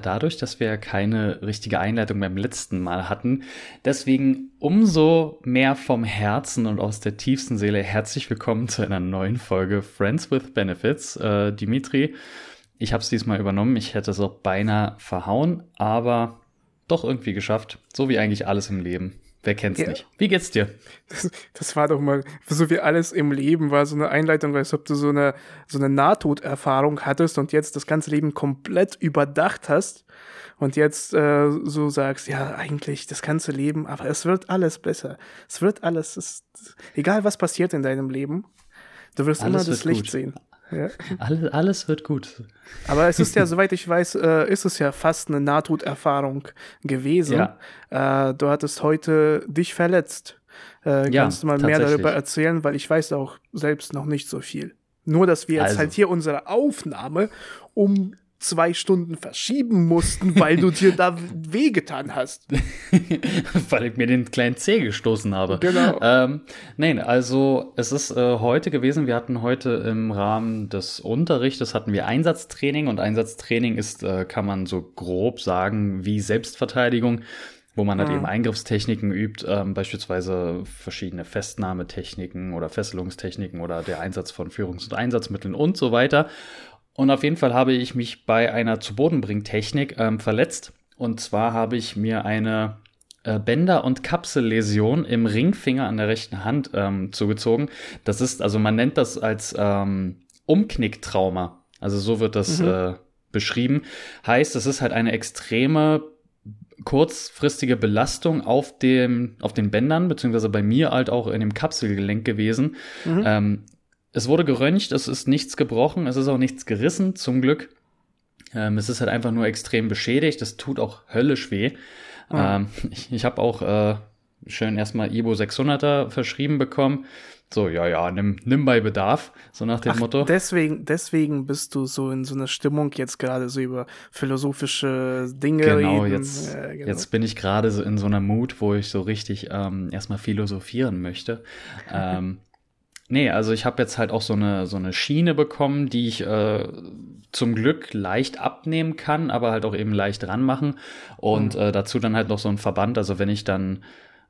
dadurch, dass wir keine richtige Einleitung beim letzten Mal hatten. Deswegen umso mehr vom Herzen und aus der tiefsten Seele herzlich willkommen zu einer neuen Folge Friends with Benefits. Äh, Dimitri, ich habe es diesmal übernommen. Ich hätte es auch beinahe verhauen, aber doch irgendwie geschafft. So wie eigentlich alles im Leben. Wer kennt's ja. nicht? Wie geht's dir? Das, das, war doch mal, so wie alles im Leben war, so eine Einleitung, als ob du so eine, so eine Nahtoderfahrung hattest und jetzt das ganze Leben komplett überdacht hast und jetzt äh, so sagst, ja, eigentlich das ganze Leben, aber es wird alles besser. Es wird alles, es, egal was passiert in deinem Leben, du wirst alles immer das Licht gut. sehen. Ja. Alles, alles wird gut. Aber es ist ja, soweit ich weiß, äh, ist es ja fast eine Nahtoderfahrung gewesen. Ja. Äh, du hattest heute dich verletzt. Äh, ja, kannst du mal mehr darüber erzählen, weil ich weiß auch selbst noch nicht so viel. Nur, dass wir jetzt also. halt hier unsere Aufnahme um zwei Stunden verschieben mussten, weil du dir da wehgetan hast. weil ich mir den kleinen Zeh gestoßen habe. Genau. Ähm, nein, also es ist äh, heute gewesen, wir hatten heute im Rahmen des Unterrichtes hatten wir Einsatztraining und Einsatztraining ist, äh, kann man so grob sagen, wie Selbstverteidigung wo man halt mhm. eben Eingriffstechniken übt, ähm, beispielsweise verschiedene Festnahmetechniken oder Fesselungstechniken oder der Einsatz von Führungs- und Einsatzmitteln und so weiter. Und auf jeden Fall habe ich mich bei einer zu Boden bringen Technik ähm, verletzt. Und zwar habe ich mir eine äh, Bänder- und Kapselläsion im Ringfinger an der rechten Hand ähm, zugezogen. Das ist, also man nennt das als ähm, Umknicktrauma. Also so wird das mhm. äh, beschrieben. Heißt, es ist halt eine extreme kurzfristige Belastung auf dem, auf den Bändern, beziehungsweise bei mir halt auch in dem Kapselgelenk gewesen. Mhm. Ähm, es wurde geröntgt, es ist nichts gebrochen, es ist auch nichts gerissen, zum Glück. Ähm, es ist halt einfach nur extrem beschädigt, es tut auch höllisch weh. Ah. Ähm, ich ich habe auch äh, schön erstmal Ibo 600er verschrieben bekommen. So, ja, ja, nimm, nimm bei Bedarf, so nach dem Ach, Motto. Deswegen, deswegen bist du so in so einer Stimmung jetzt gerade so über philosophische Dinge genau, reden. Jetzt, äh, genau. jetzt bin ich gerade so in so einer Mut, wo ich so richtig ähm, erstmal philosophieren möchte. ähm, Nee, also ich habe jetzt halt auch so eine, so eine Schiene bekommen, die ich äh, zum Glück leicht abnehmen kann, aber halt auch eben leicht ranmachen. Und mhm. äh, dazu dann halt noch so ein Verband. Also wenn ich dann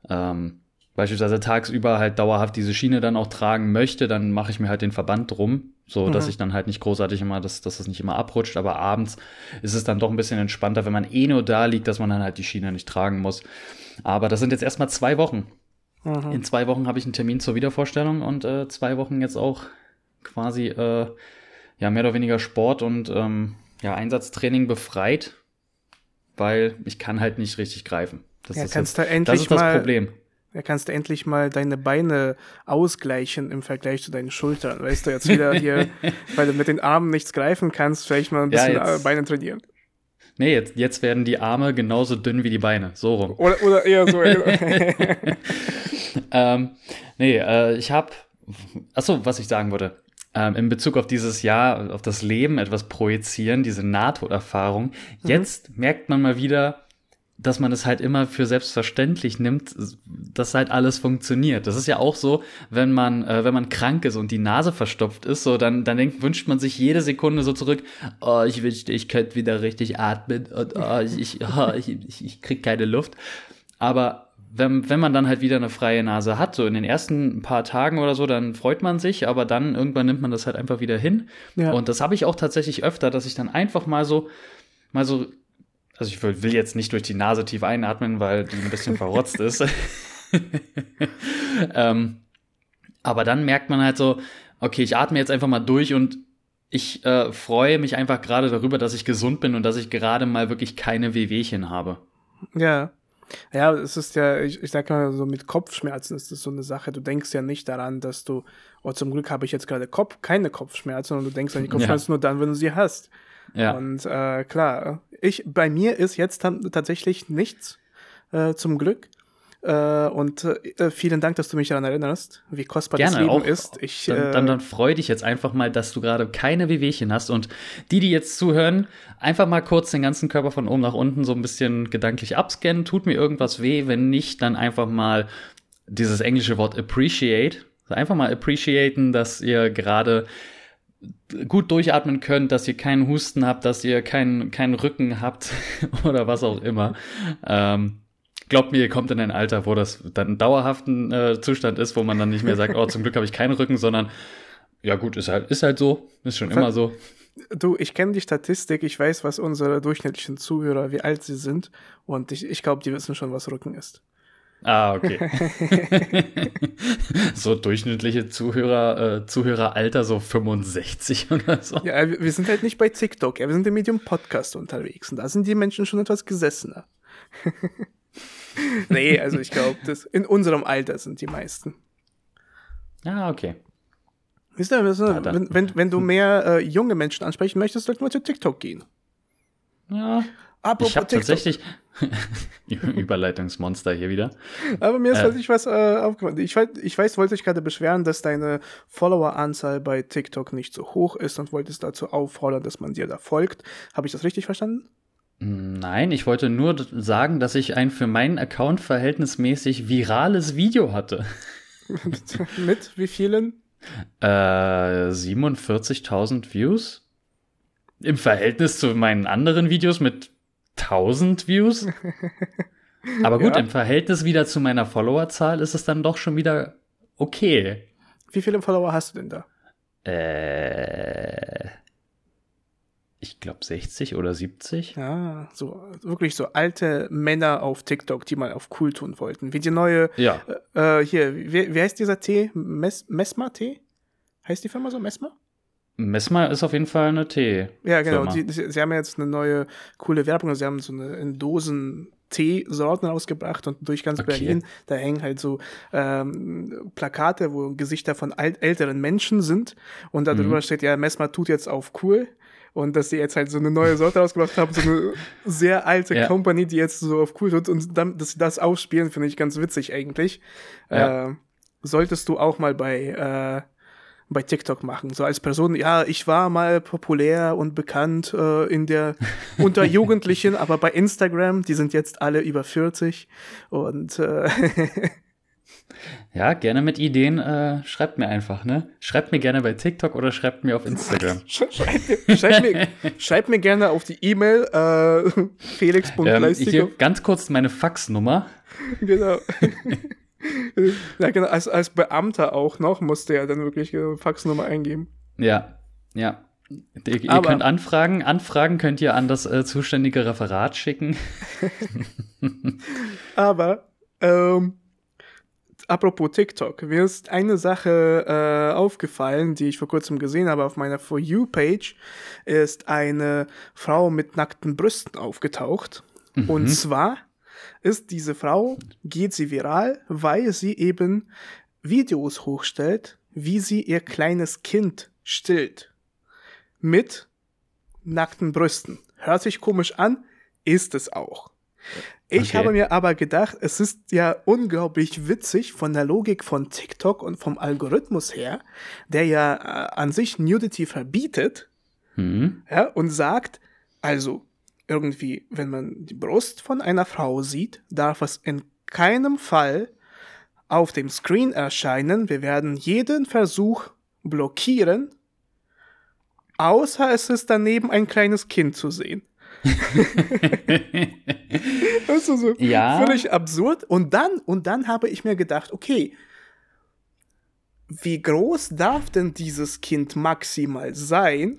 ähm, beispielsweise tagsüber halt dauerhaft diese Schiene dann auch tragen möchte, dann mache ich mir halt den Verband drum, so mhm. dass ich dann halt nicht großartig immer, dass, dass es nicht immer abrutscht. Aber abends ist es dann doch ein bisschen entspannter, wenn man eh nur da liegt, dass man dann halt die Schiene nicht tragen muss. Aber das sind jetzt erstmal zwei Wochen. Mhm. In zwei Wochen habe ich einen Termin zur Wiedervorstellung und äh, zwei Wochen jetzt auch quasi äh, ja mehr oder weniger Sport und ähm, ja Einsatztraining befreit, weil ich kann halt nicht richtig greifen. Das ja, ist kannst jetzt, da endlich das ist das mal, Problem. Ja, kannst du endlich mal deine Beine ausgleichen im Vergleich zu deinen Schultern. Weißt du, jetzt wieder hier, weil du mit den Armen nichts greifen kannst, vielleicht mal ein bisschen ja, jetzt, Beine trainieren. Nee, jetzt, jetzt werden die Arme genauso dünn wie die Beine. So rum. Oder, oder eher so. ähm, nee, äh, ich habe. Achso, was ich sagen wollte. Ähm, in Bezug auf dieses Jahr, auf das Leben etwas projizieren, diese Nahtoderfahrung. Mhm. Jetzt merkt man mal wieder, dass man es halt immer für selbstverständlich nimmt, dass halt alles funktioniert. Das ist ja auch so, wenn man, äh, wenn man krank ist und die Nase verstopft ist, so dann, dann denkt, wünscht man sich jede Sekunde so zurück, oh, ich wünschte, ich könnte wieder richtig atmen und oh, ich, ich, oh, ich, ich, ich krieg keine Luft. Aber wenn, wenn man dann halt wieder eine freie Nase hat, so in den ersten paar Tagen oder so, dann freut man sich, aber dann irgendwann nimmt man das halt einfach wieder hin. Ja. Und das habe ich auch tatsächlich öfter, dass ich dann einfach mal so, mal so also ich will, jetzt nicht durch die Nase tief einatmen, weil die ein bisschen verrotzt ist. ähm, aber dann merkt man halt so, okay, ich atme jetzt einfach mal durch und ich äh, freue mich einfach gerade darüber, dass ich gesund bin und dass ich gerade mal wirklich keine Wehwehchen habe. Ja. Ja, es ist ja, ich, ich sag mal so, mit Kopfschmerzen ist das so eine Sache. Du denkst ja nicht daran, dass du, oh, zum Glück habe ich jetzt gerade Kopf, keine Kopfschmerzen, sondern du denkst an die Kopfschmerzen ja. nur dann, wenn du sie hast. Ja. Und äh, klar, ich, bei mir ist jetzt tatsächlich nichts, äh, zum Glück. Äh, und äh, vielen Dank, dass du mich daran erinnerst, wie kostbar Gerne, das Leben auch, ist. Ich, dann, äh, dann, dann freu dich jetzt einfach mal, dass du gerade keine Wehwehchen hast. Und die, die jetzt zuhören, einfach mal kurz den ganzen Körper von oben nach unten so ein bisschen gedanklich abscannen. Tut mir irgendwas weh? Wenn nicht, dann einfach mal dieses englische Wort appreciate. Einfach mal appreciaten, dass ihr gerade gut durchatmen könnt, dass ihr keinen Husten habt, dass ihr keinen, keinen Rücken habt oder was auch immer. Ähm, glaubt mir, ihr kommt in ein Alter, wo das dann ein dauerhaften äh, Zustand ist, wo man dann nicht mehr sagt, oh, zum Glück habe ich keinen Rücken, sondern ja gut, ist halt, ist halt so, ist schon immer so. Du, ich kenne die Statistik, ich weiß, was unsere durchschnittlichen Zuhörer, wie alt sie sind und ich, ich glaube, die wissen schon, was Rücken ist. Ah, okay. so durchschnittliche Zuhörer, äh, Zuhöreralter so 65 oder so. Ja, wir sind halt nicht bei TikTok, ja, wir sind im Medium Podcast unterwegs und da sind die Menschen schon etwas gesessener. nee, also ich glaube, in unserem Alter sind die meisten. Ah, okay. Wisst ihr, wenn, wenn, wenn du mehr äh, junge Menschen ansprechen möchtest, sollten wir zu TikTok gehen. Ja. Apropos ich habe tatsächlich Überleitungsmonster hier wieder. Aber mir ist äh, halt nicht was äh, aufgefallen. Ich, ich weiß, wollte dich gerade beschweren, dass deine Followeranzahl bei TikTok nicht so hoch ist und wolltest dazu auffordern, dass man dir da folgt. Habe ich das richtig verstanden? Nein, ich wollte nur sagen, dass ich ein für meinen Account verhältnismäßig virales Video hatte. Mit wie vielen? Äh, 47.000 Views. Im Verhältnis zu meinen anderen Videos mit 1000 Views. Aber gut, ja. im Verhältnis wieder zu meiner Followerzahl ist es dann doch schon wieder okay. Wie viele Follower hast du denn da? Äh, ich glaube 60 oder 70. Ja, so wirklich so alte Männer auf TikTok, die mal auf cool tun wollten. Wie die neue, ja. Äh, hier, wie, wie heißt dieser Tee? Mes Mesma Tee? Heißt die Firma so Mesma? Mesma ist auf jeden Fall eine Tee. Ja, genau. Die, sie, sie, haben jetzt eine neue coole Werbung. Sie haben so eine in Dosen Teesorten rausgebracht und durch ganz okay. Berlin, da hängen halt so ähm, Plakate, wo Gesichter von älteren Menschen sind und darüber mhm. steht ja, Mesma tut jetzt auf cool und dass sie jetzt halt so eine neue Sorte rausgebracht haben, so eine sehr alte ja. Company, die jetzt so auf cool tut und dann, dass sie das ausspielen, finde ich ganz witzig eigentlich. Ja. Äh, solltest du auch mal bei äh, bei TikTok machen. So als Person, ja, ich war mal populär und bekannt äh, in der unter Jugendlichen, aber bei Instagram, die sind jetzt alle über 40 und äh, Ja, gerne mit Ideen. Äh, schreibt mir einfach, ne? Schreibt mir gerne bei TikTok oder schreibt mir auf Instagram. schreibt, mir, schreibt, mir, schreibt mir gerne auf die E-Mail äh, felix.leistig. Ähm, ganz kurz meine Faxnummer. Genau. ja, genau. Als, als Beamter auch noch musste er dann wirklich eine Faxnummer eingeben. Ja, ja. Ihr, ihr könnt anfragen. Anfragen könnt ihr an das äh, zuständige Referat schicken. Aber ähm, apropos TikTok, mir ist eine Sache äh, aufgefallen, die ich vor kurzem gesehen habe auf meiner For You-Page, ist eine Frau mit nackten Brüsten aufgetaucht. Mhm. Und zwar ist diese Frau, geht sie viral, weil sie eben Videos hochstellt, wie sie ihr kleines Kind stillt. Mit nackten Brüsten. Hört sich komisch an, ist es auch. Ich okay. habe mir aber gedacht, es ist ja unglaublich witzig von der Logik von TikTok und vom Algorithmus her, der ja äh, an sich Nudity verbietet, mhm. ja, und sagt, also irgendwie, wenn man die Brust von einer Frau sieht, darf es in keinem Fall auf dem Screen erscheinen. Wir werden jeden Versuch blockieren, außer es ist daneben ein kleines Kind zu sehen. das ist so ja. völlig absurd. Und dann, und dann habe ich mir gedacht, okay, wie groß darf denn dieses Kind maximal sein,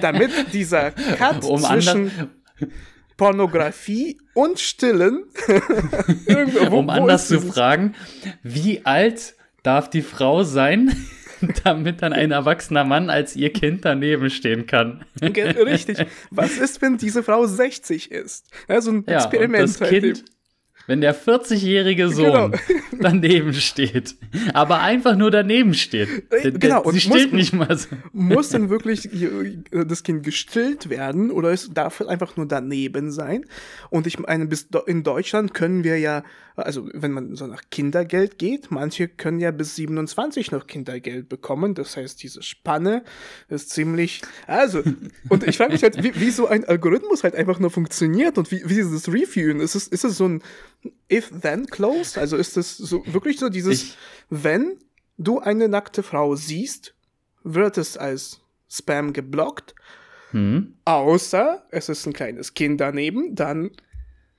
damit dieser Cut um zwischen Pornografie und Stillen. um anders zu fragen, wie alt darf die Frau sein, damit dann ein erwachsener Mann als ihr Kind daneben stehen kann. Richtig. Was ist, wenn diese Frau 60 ist? So ein ja, Experiment. Und das halt Kind, wenn der 40-jährige Sohn genau. daneben steht, aber einfach nur daneben steht. Der, genau, und sie stillt nicht mal so. Muss dann wirklich äh, das Kind gestillt werden oder es darf einfach nur daneben sein? Und ich meine, bis in Deutschland können wir ja also wenn man so nach Kindergeld geht, manche können ja bis 27 noch Kindergeld bekommen. Das heißt, diese Spanne ist ziemlich. Also, und ich frage mich halt, wie, wie, so ein Algorithmus halt einfach nur funktioniert und wie, wie dieses Reviewen. Ist es, ist es so ein If-Then-Close? Also ist es so wirklich so dieses, ich wenn du eine nackte Frau siehst, wird es als Spam geblockt. Hm. Außer es ist ein kleines Kind daneben, dann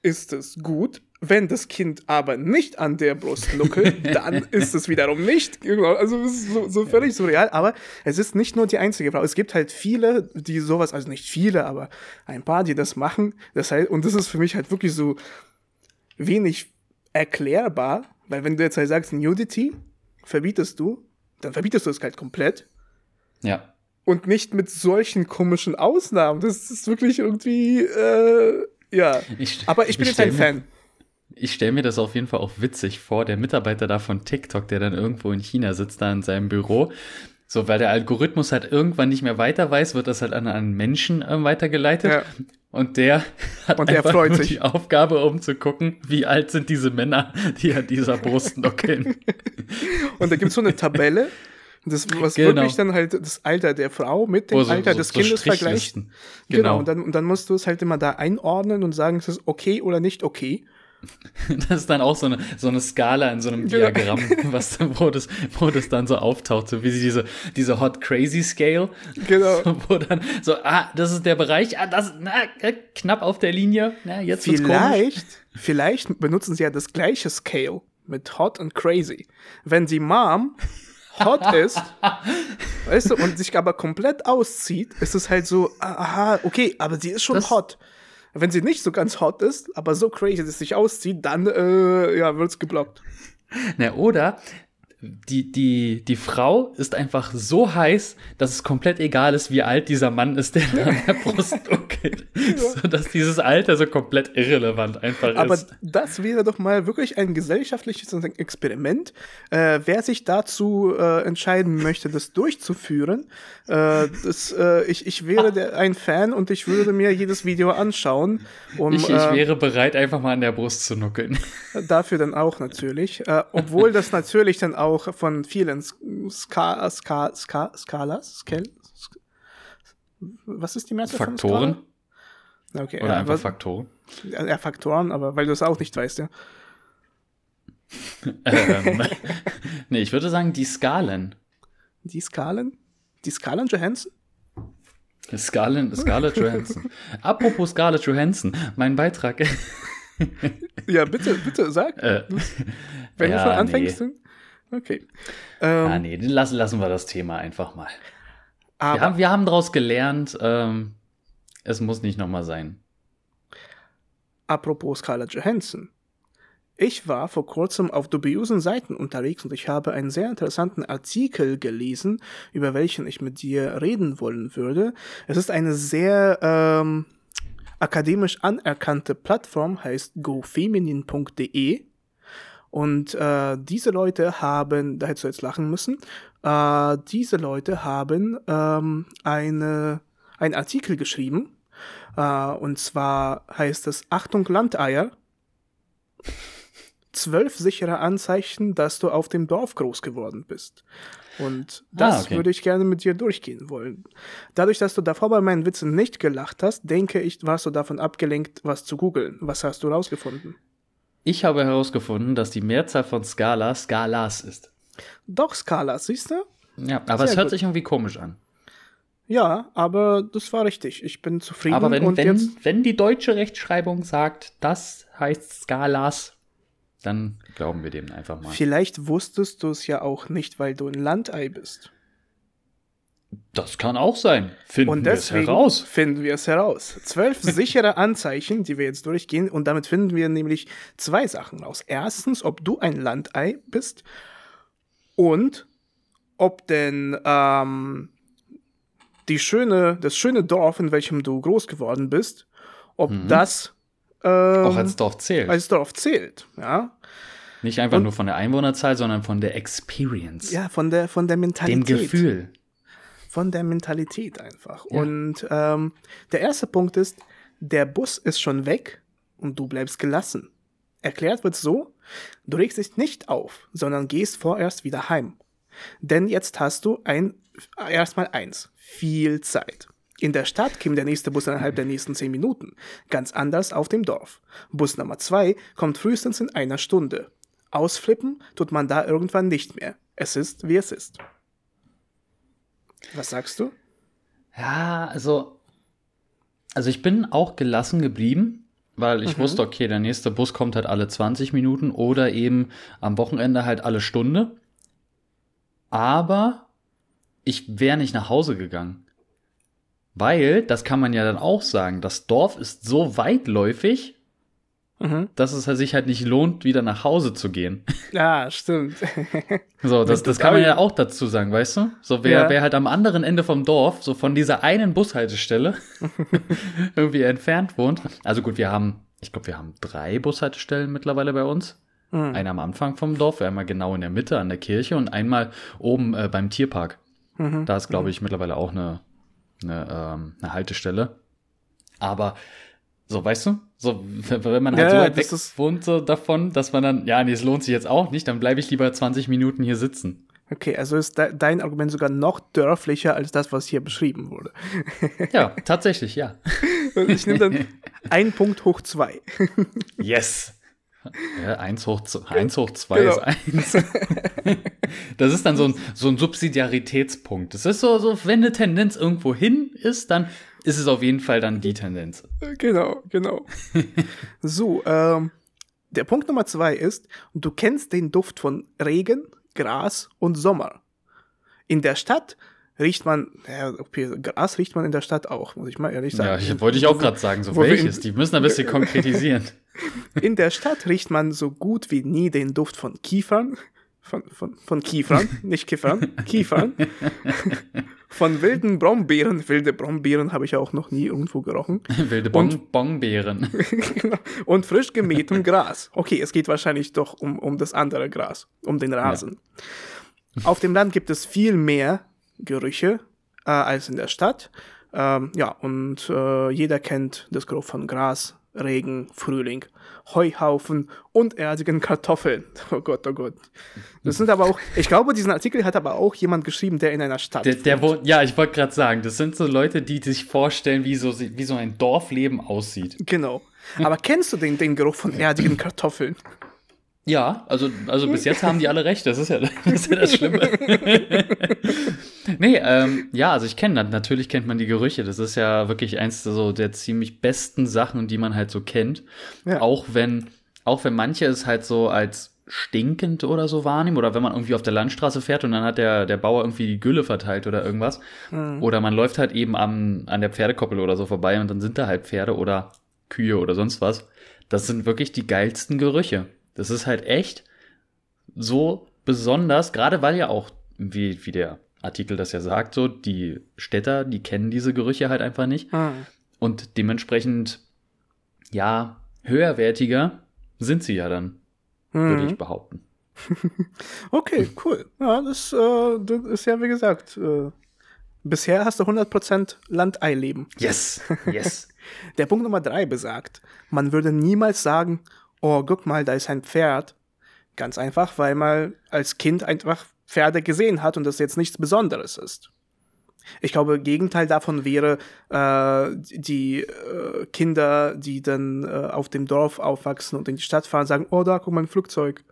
ist es gut. Wenn das Kind aber nicht an der Brust nuckelt, dann ist es wiederum nicht. Also es ist so, so völlig surreal. Aber es ist nicht nur die einzige Frau. Es gibt halt viele, die sowas, also nicht viele, aber ein paar, die das machen. Das heißt, und das ist für mich halt wirklich so wenig erklärbar, weil wenn du jetzt halt sagst, Nudity verbietest du, dann verbietest du es halt komplett. Ja. Und nicht mit solchen komischen Ausnahmen. Das ist wirklich irgendwie, äh, ja. Ich, Aber ich bin ich jetzt ein Fan. Ich stelle mir das auf jeden Fall auch witzig vor, der Mitarbeiter da von TikTok, der dann irgendwo in China sitzt, da in seinem Büro. So, weil der Algorithmus halt irgendwann nicht mehr weiter weiß, wird das halt an einen Menschen äh, weitergeleitet. Ja. Und der hat und der einfach freut nur sich. die Aufgabe, um zu gucken, wie alt sind diese Männer, die an dieser Brust nuckeln. und da gibt's so eine Tabelle, das, was genau. wirklich dann halt das Alter der Frau mit dem so, Alter so, des so Kindes vergleicht. Genau. genau. Und dann, und dann musst du es halt immer da einordnen und sagen, ist es okay oder nicht okay. Das ist dann auch so eine, so eine Skala in so einem genau. Diagramm, was, wo, das, wo das dann so auftaucht, so wie diese, diese Hot Crazy Scale. Genau. So, wo dann so, ah, das ist der Bereich, ah, das, na, äh, knapp auf der Linie, na, jetzt Vielleicht, vielleicht benutzen sie ja das gleiche Scale mit Hot und Crazy. Wenn die Mom hot ist, weißt du, und sich aber komplett auszieht, ist es halt so, aha, okay, aber sie ist schon das, hot. Wenn sie nicht so ganz hot ist, aber so crazy, dass es sich auszieht, dann äh, ja, wird's geblockt. Na, oder die, die, die Frau ist einfach so heiß, dass es komplett egal ist, wie alt dieser Mann ist, der an der Brust duckelt. So dass dieses Alter so komplett irrelevant einfach Aber ist. Aber das wäre doch mal wirklich ein gesellschaftliches Experiment. Äh, wer sich dazu äh, entscheiden möchte, das durchzuführen, äh, das, äh, ich, ich wäre der, ein Fan und ich würde mir jedes Video anschauen. Um, ich, ich äh, wäre bereit, einfach mal an der Brust zu nuckeln. Dafür dann auch natürlich. Äh, obwohl das natürlich dann auch auch von vielen Ska, Ska, Ska, Skalas, Scal, was ist die Mehrzahl Faktoren? von? Okay, Oder ja, einfach was, Faktoren. Ja, Faktoren, aber weil du es auch nicht weißt, ja. ähm, nee, ich würde sagen, die Skalen. Die Skalen? Die Skalen Johansson? Skalen, Scarlett Johansson. Apropos Scarlett Johansson, mein Beitrag. ja, bitte, bitte, sag. Äh, Wenn ja, du schon anfängst. Nee. Okay. Ähm, ah, nee, lassen, lassen wir das Thema einfach mal. Wir, haben, wir haben daraus gelernt, ähm, es muss nicht nochmal sein. Apropos Scarlett Johansson. Ich war vor kurzem auf dubiosen Seiten unterwegs und ich habe einen sehr interessanten Artikel gelesen, über welchen ich mit dir reden wollen würde. Es ist eine sehr ähm, akademisch anerkannte Plattform, heißt gofeminin.de und äh, diese Leute haben, da hättest du jetzt lachen müssen, äh, diese Leute haben ähm, eine, einen Artikel geschrieben. Äh, und zwar heißt es Achtung Landeier. Zwölf sichere Anzeichen, dass du auf dem Dorf groß geworden bist. Und ah, das ah, okay. würde ich gerne mit dir durchgehen wollen. Dadurch, dass du davor bei meinen Witzen nicht gelacht hast, denke ich, warst du davon abgelenkt, was zu googeln. Was hast du rausgefunden? Ich habe herausgefunden, dass die Mehrzahl von Skala Skalas ist. Doch, Skalas, siehst du? Ja, aber Sehr es hört gut. sich irgendwie komisch an. Ja, aber das war richtig. Ich bin zufrieden. Aber wenn, wenn, wenn die deutsche Rechtschreibung sagt, das heißt Skalas, dann glauben wir dem einfach mal. Vielleicht wusstest du es ja auch nicht, weil du ein Landei bist. Das kann auch sein. Finden wir es heraus. Finden wir es heraus. Zwölf sichere Anzeichen, die wir jetzt durchgehen, und damit finden wir nämlich zwei Sachen raus. Erstens, ob du ein Landei bist und ob denn ähm, die schöne, das schöne Dorf, in welchem du groß geworden bist, ob mhm. das ähm, auch als Dorf zählt. Als Dorf zählt, ja. Nicht einfach und, nur von der Einwohnerzahl, sondern von der Experience. Ja, von der, von der Mentalität. Dem Gefühl von der Mentalität einfach. Ja. Und ähm, der erste Punkt ist, der Bus ist schon weg und du bleibst gelassen. Erklärt wird so, du regst dich nicht auf, sondern gehst vorerst wieder heim. Denn jetzt hast du ein, erstmal eins, viel Zeit. In der Stadt käme der nächste Bus innerhalb der nächsten zehn Minuten. Ganz anders auf dem Dorf. Bus Nummer zwei kommt frühestens in einer Stunde. Ausflippen tut man da irgendwann nicht mehr. Es ist, wie es ist. Was sagst du? Ja, also, also ich bin auch gelassen geblieben, weil ich mhm. wusste, okay, der nächste Bus kommt halt alle 20 Minuten oder eben am Wochenende halt alle Stunde. Aber ich wäre nicht nach Hause gegangen. Weil, das kann man ja dann auch sagen, das Dorf ist so weitläufig, mhm. dass es sich halt nicht lohnt, wieder nach Hause zu gehen. Ja, stimmt. so, das, das kann man ja auch dazu sagen, weißt du? So, wer, ja. wer halt am anderen Ende vom Dorf, so von dieser einen Bushaltestelle irgendwie entfernt wohnt. Also gut, wir haben, ich glaube, wir haben drei Bushaltestellen mittlerweile bei uns. Mhm. Eine am Anfang vom Dorf, einmal genau in der Mitte an der Kirche und einmal oben äh, beim Tierpark. Mhm. Da ist, glaube mhm. ich, mittlerweile auch eine, eine, ähm, eine Haltestelle. Aber so, weißt du? So, wenn man halt ja, so weit weg wohnt so davon, dass man dann, ja, nee, es lohnt sich jetzt auch nicht, dann bleibe ich lieber 20 Minuten hier sitzen. Okay, also ist de dein Argument sogar noch dörflicher als das, was hier beschrieben wurde. ja, tatsächlich, ja. ich nehme dann ein Punkt hoch zwei. yes. Ja, 1 hoch, 1 hoch 2 genau. ist 1. Das ist dann so ein, so ein Subsidiaritätspunkt. Das ist so, so, wenn eine Tendenz irgendwo hin ist, dann ist es auf jeden Fall dann die Tendenz. Genau, genau. so, ähm, der Punkt Nummer zwei ist, du kennst den Duft von Regen, Gras und Sommer. In der Stadt riecht man, ja, okay, Gras riecht man in der Stadt auch, muss ich mal ehrlich sagen. Ja, ich, wollte ich auch gerade sagen, so welches, in, die müssen ein bisschen konkretisieren. In der Stadt riecht man so gut wie nie den Duft von Kiefern, von, von, von Kiefern, nicht Kiefern, Kiefern, von wilden Brombeeren, wilde Brombeeren habe ich auch noch nie irgendwo gerochen. Wilde bon Bonbeeren. Genau. und frisch gemähtem Gras. Okay, es geht wahrscheinlich doch um, um das andere Gras, um den Rasen. Ja. Auf dem Land gibt es viel mehr Gerüche äh, als in der Stadt. Ähm, ja, und äh, jeder kennt das Geruch von Gras, Regen, Frühling, Heuhaufen und erdigen Kartoffeln. Oh Gott, oh Gott. Das sind aber auch, ich glaube, diesen Artikel hat aber auch jemand geschrieben, der in einer Stadt der, der wohnt. Ja, ich wollte gerade sagen, das sind so Leute, die sich vorstellen, wie so, wie so ein Dorfleben aussieht. Genau. Aber kennst du den, den Geruch von erdigen Kartoffeln? Ja, also, also bis jetzt haben die alle recht, das ist ja das, ist ja das Schlimme. nee, ähm, ja, also ich kenne natürlich kennt man die Gerüche. Das ist ja wirklich eins so der ziemlich besten Sachen, die man halt so kennt. Ja. Auch wenn, auch wenn manche es halt so als stinkend oder so wahrnehmen oder wenn man irgendwie auf der Landstraße fährt und dann hat der, der Bauer irgendwie die Gülle verteilt oder irgendwas. Mhm. Oder man läuft halt eben am, an der Pferdekoppel oder so vorbei und dann sind da halt Pferde oder Kühe oder sonst was. Das sind wirklich die geilsten Gerüche. Das ist halt echt so besonders, gerade weil ja auch, wie, wie der Artikel das ja sagt, so, die Städter, die kennen diese Gerüche halt einfach nicht. Ah. Und dementsprechend, ja, höherwertiger sind sie ja dann, mhm. würde ich behaupten. okay, cool. Ja, das, äh, das ist ja, wie gesagt, äh, bisher hast du 100% Landeileben. Yes, yes. Der Punkt Nummer drei besagt, man würde niemals sagen, oh, guck mal, da ist ein Pferd. Ganz einfach, weil man als Kind einfach Pferde gesehen hat und das jetzt nichts Besonderes ist. Ich glaube, Gegenteil davon wäre äh, die äh, Kinder, die dann äh, auf dem Dorf aufwachsen und in die Stadt fahren, sagen, oh, da guck mal ein Flugzeug.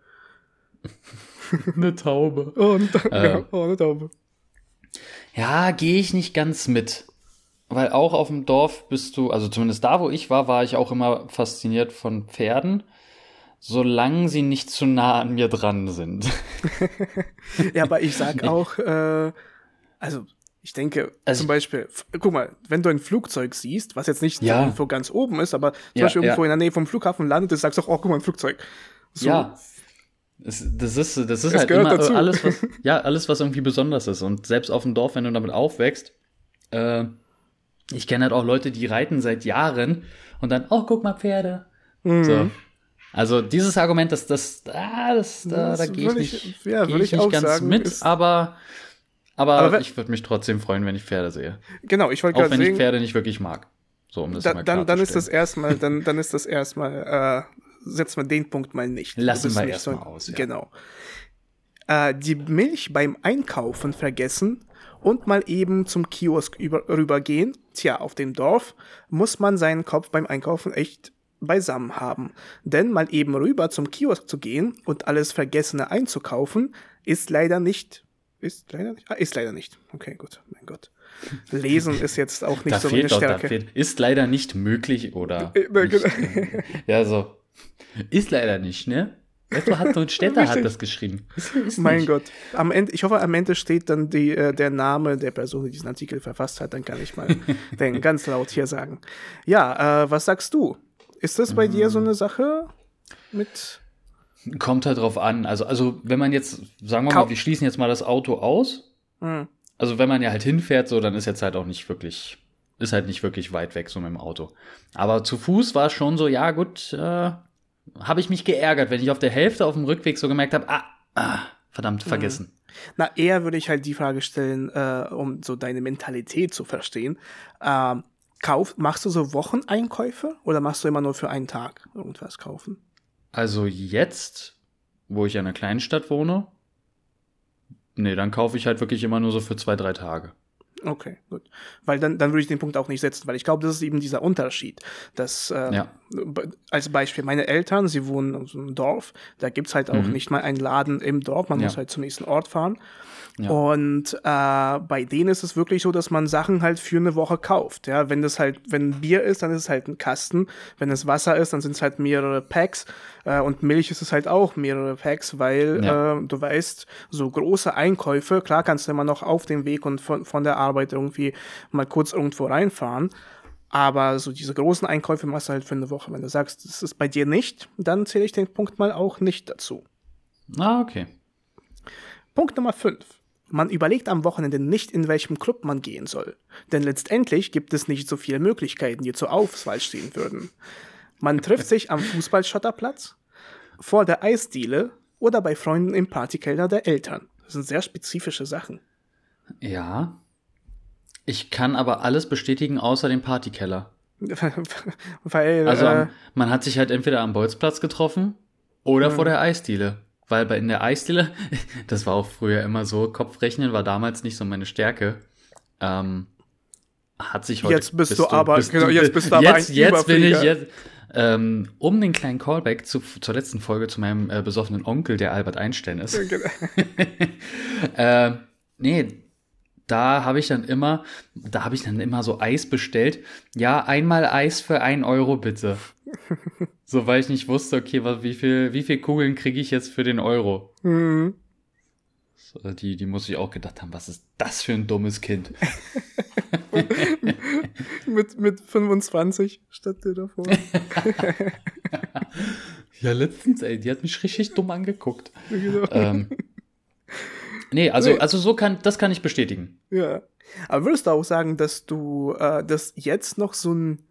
eine Taube. Oh, eine, Ta äh. oh, eine Taube. Ja, gehe ich nicht ganz mit. Weil auch auf dem Dorf bist du, also zumindest da, wo ich war, war ich auch immer fasziniert von Pferden solange sie nicht zu nah an mir dran sind. ja, aber ich sag auch, äh, also ich denke, also, zum Beispiel, guck mal, wenn du ein Flugzeug siehst, was jetzt nicht ja. irgendwo ganz oben ist, aber zum ja, Beispiel irgendwo ja. in der Nähe vom Flughafen landet, ist, sagst du auch, oh, guck mal, ein Flugzeug. So. Ja. Das, das ist, das ist halt immer dazu. alles, was, ja, alles, was irgendwie besonders ist. Und selbst auf dem Dorf, wenn du damit aufwächst, äh, ich kenne halt auch Leute, die reiten seit Jahren und dann, oh, guck mal, Pferde. Mhm. So. Also dieses Argument, dass das, ah, das, da, das da gehe ich nicht, ja, geh ich, ich nicht ganz sagen, mit, aber, aber, aber ich würde mich trotzdem freuen, wenn ich Pferde sehe. Genau, ich wollte gerade sagen. Auch wenn ich Pferde nicht wirklich mag. So, um das da, mal dann, dann ist das erstmal, dann, dann ist das erstmal, äh, setzen wir den Punkt mal nicht. Lassen wir erstmal so, aus. Ja. Genau. Äh, die Milch beim Einkaufen vergessen und mal eben zum Kiosk über, rübergehen. Tja, auf dem Dorf muss man seinen Kopf beim Einkaufen echt beisammen haben. Denn mal eben rüber zum Kiosk zu gehen und alles Vergessene einzukaufen, ist leider nicht Ist leider nicht. Ah, ist leider nicht. Okay, gut. Mein Gott. Lesen ist jetzt auch nicht da so meine Stärke. Doch, ist leider nicht möglich oder. Äh, nicht, genau. ja, so. Ist leider nicht, ne? Etwa hat so ein Städter hat das geschrieben. Ist, ist mein nicht. Gott. Am Ende, ich hoffe, am Ende steht dann die, äh, der Name der Person, die diesen Artikel verfasst hat. Dann kann ich mal den ganz laut hier sagen. Ja, äh, was sagst du? Ist das bei mhm. dir so eine Sache mit Kommt halt drauf an. Also, also wenn man jetzt, sagen wir mal, wir schließen jetzt mal das Auto aus. Mhm. Also wenn man ja halt hinfährt, so, dann ist jetzt halt auch nicht wirklich, ist halt nicht wirklich weit weg so mit dem Auto. Aber zu Fuß war es schon so, ja gut, äh, habe ich mich geärgert, wenn ich auf der Hälfte auf dem Rückweg so gemerkt habe, ah, ah, verdammt, mhm. vergessen. Na, eher würde ich halt die Frage stellen, äh, um so deine Mentalität zu verstehen. Ähm, kauf, machst du so Wocheneinkäufe oder machst du immer nur für einen Tag irgendwas kaufen? Also jetzt, wo ich in einer kleinen Stadt wohne, nee, dann kaufe ich halt wirklich immer nur so für zwei, drei Tage. Okay, gut. Weil dann, dann würde ich den Punkt auch nicht setzen, weil ich glaube, das ist eben dieser Unterschied. Dass, äh, ja. Als Beispiel, meine Eltern, sie wohnen in so einem Dorf, da gibt es halt auch mhm. nicht mal einen Laden im Dorf, man ja. muss halt zum nächsten Ort fahren. Ja. Und äh, bei denen ist es wirklich so, dass man Sachen halt für eine Woche kauft. Ja, wenn das halt, wenn Bier ist, dann ist es halt ein Kasten. Wenn es Wasser ist, dann sind es halt mehrere Packs. Äh, und Milch ist es halt auch mehrere Packs, weil ja. äh, du weißt, so große Einkäufe, klar kannst du immer noch auf dem Weg und von, von der Arbeit irgendwie mal kurz irgendwo reinfahren. Aber so diese großen Einkäufe machst du halt für eine Woche. Wenn du sagst, das ist bei dir nicht, dann zähle ich den Punkt mal auch nicht dazu. Ah, okay. Punkt Nummer 5. Man überlegt am Wochenende nicht, in welchem Club man gehen soll. Denn letztendlich gibt es nicht so viele Möglichkeiten, die zur Auswahl stehen würden. Man trifft sich am Fußballschotterplatz, vor der Eisdiele oder bei Freunden im Partykeller der Eltern. Das sind sehr spezifische Sachen. Ja. Ich kann aber alles bestätigen, außer den Partykeller. Weil. Also, äh, man hat sich halt entweder am Bolzplatz getroffen oder vor der Eisdiele. Weil bei in der Eisdiele, das war auch früher immer so, Kopfrechnen war damals nicht so meine Stärke. Ähm, hat sich heute. Jetzt bist, bist du aber, bist genau, du, jetzt bist du aber jetzt, ein jetzt bin ich jetzt. Ähm, um den kleinen Callback zu, zur letzten Folge zu meinem äh, besoffenen Onkel, der Albert Einstein ist. Genau. äh, nee, da habe ich dann immer, da habe ich dann immer so Eis bestellt. Ja, einmal Eis für ein Euro bitte. So, weil ich nicht wusste, okay, wie viel, wie viel Kugeln kriege ich jetzt für den Euro? Mhm. So, die, die muss ich auch gedacht haben, was ist das für ein dummes Kind? mit, mit 25 statt dir davor. ja, letztens, ey, die hat mich richtig dumm angeguckt. Genau. Ähm, nee, also, nee. also so kann, das kann ich bestätigen. Ja. Aber würdest du auch sagen, dass du äh, das jetzt noch so ein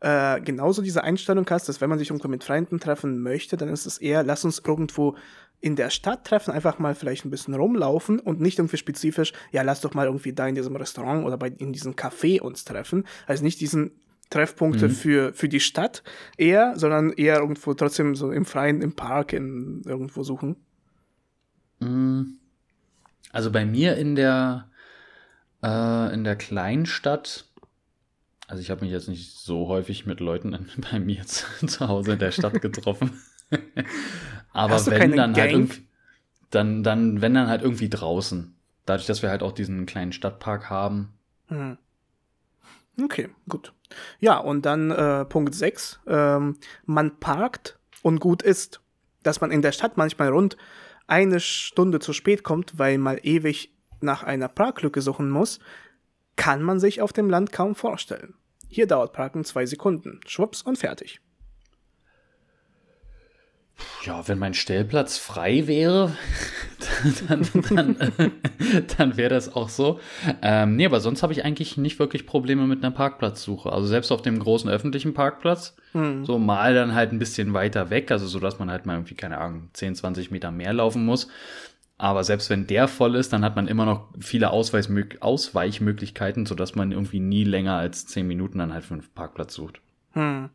äh, genauso diese Einstellung hast, dass wenn man sich irgendwo mit Freunden treffen möchte, dann ist es eher, lass uns irgendwo in der Stadt treffen, einfach mal vielleicht ein bisschen rumlaufen und nicht irgendwie spezifisch, ja, lass doch mal irgendwie da in diesem Restaurant oder bei, in diesem Café uns treffen. Also nicht diesen Treffpunkte mhm. für, für die Stadt eher, sondern eher irgendwo trotzdem so im Freien, im Park, in, irgendwo suchen. Mhm. Also bei mir in der, äh, in der Kleinstadt also ich habe mich jetzt nicht so häufig mit Leuten bei mir zu, zu Hause in der Stadt getroffen. Aber wenn dann halt Gang? halt irgendwie, dann, dann, wenn dann halt irgendwie draußen. Dadurch, dass wir halt auch diesen kleinen Stadtpark haben. Hm. Okay, gut. Ja, und dann äh, Punkt 6. Ähm, man parkt und gut ist. Dass man in der Stadt manchmal rund eine Stunde zu spät kommt, weil man ewig nach einer Parklücke suchen muss, kann man sich auf dem Land kaum vorstellen. Hier dauert Parken zwei Sekunden. Schwupps und fertig. Ja, wenn mein Stellplatz frei wäre, dann, dann, dann, dann wäre das auch so. Ähm, nee, aber sonst habe ich eigentlich nicht wirklich Probleme mit einer Parkplatzsuche. Also selbst auf dem großen öffentlichen Parkplatz, hm. so mal dann halt ein bisschen weiter weg, also so, dass man halt mal irgendwie, keine Ahnung, 10, 20 Meter mehr laufen muss. Aber selbst wenn der voll ist, dann hat man immer noch viele Ausweichmöglichkeiten, sodass man irgendwie nie länger als zehn Minuten dann halt für einen Parkplatz sucht. Hm.